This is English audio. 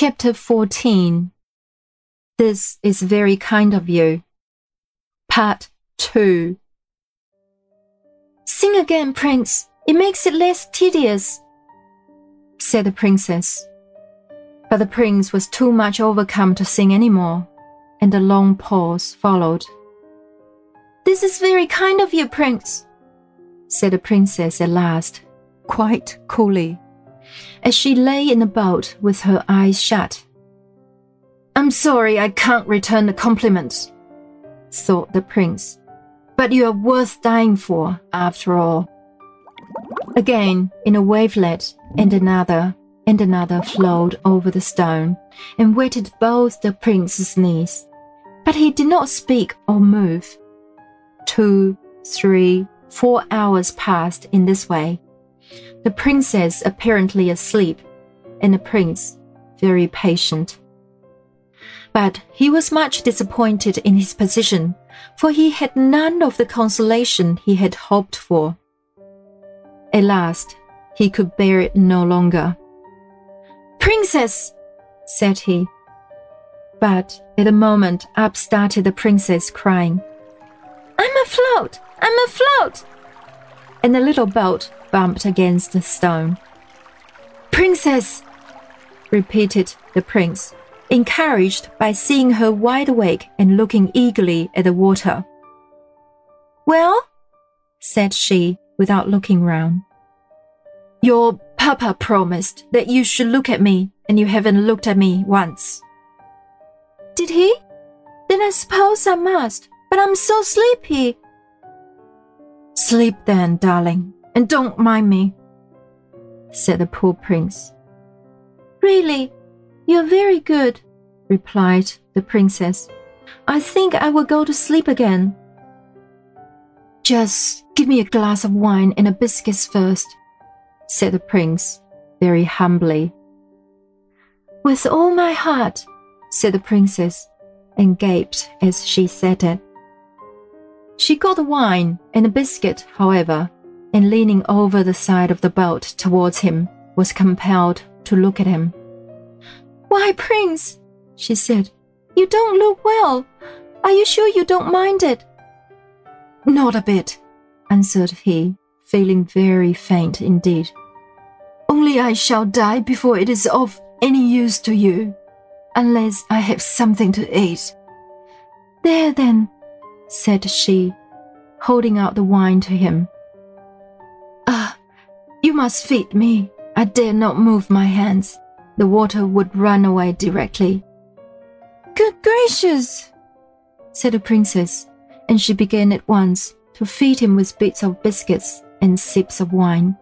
Chapter 14 This is very kind of you. Part 2 Sing again, Prince. It makes it less tedious, said the princess. But the prince was too much overcome to sing any more, and a long pause followed. This is very kind of you, Prince, said the princess at last, quite coolly as she lay in the boat with her eyes shut. I'm sorry I can't return the compliments, thought the prince, but you are worth dying for, after all. Again, in a wavelet, and another, and another flowed over the stone and wetted both the prince's knees, but he did not speak or move. Two, three, four hours passed in this way the princess apparently asleep, and the prince very patient. But he was much disappointed in his position, for he had none of the consolation he had hoped for. At last, he could bear it no longer. Princess, said he. But at the moment, up started the princess crying, I'm afloat! I'm afloat! And the little boat bumped against the stone. Princess, repeated the prince, encouraged by seeing her wide awake and looking eagerly at the water. Well, said she without looking round. Your papa promised that you should look at me, and you haven't looked at me once. Did he? Then I suppose I must, but I'm so sleepy. Sleep then, darling, and don't mind me, said the poor prince. Really, you're very good, replied the princess. I think I will go to sleep again. Just give me a glass of wine and a biscuit first, said the prince, very humbly. With all my heart, said the princess, and gaped as she said it. She got the wine and the biscuit, however, and leaning over the side of the boat towards him, was compelled to look at him. Why, Prince, she said, you don't look well. Are you sure you don't mind it? Not a bit, answered he, feeling very faint indeed. Only I shall die before it is of any use to you, unless I have something to eat. There then, said she, holding out the wine to him. You must feed me. I dare not move my hands. The water would run away directly. Good gracious, said the princess, and she began at once to feed him with bits of biscuits and sips of wine.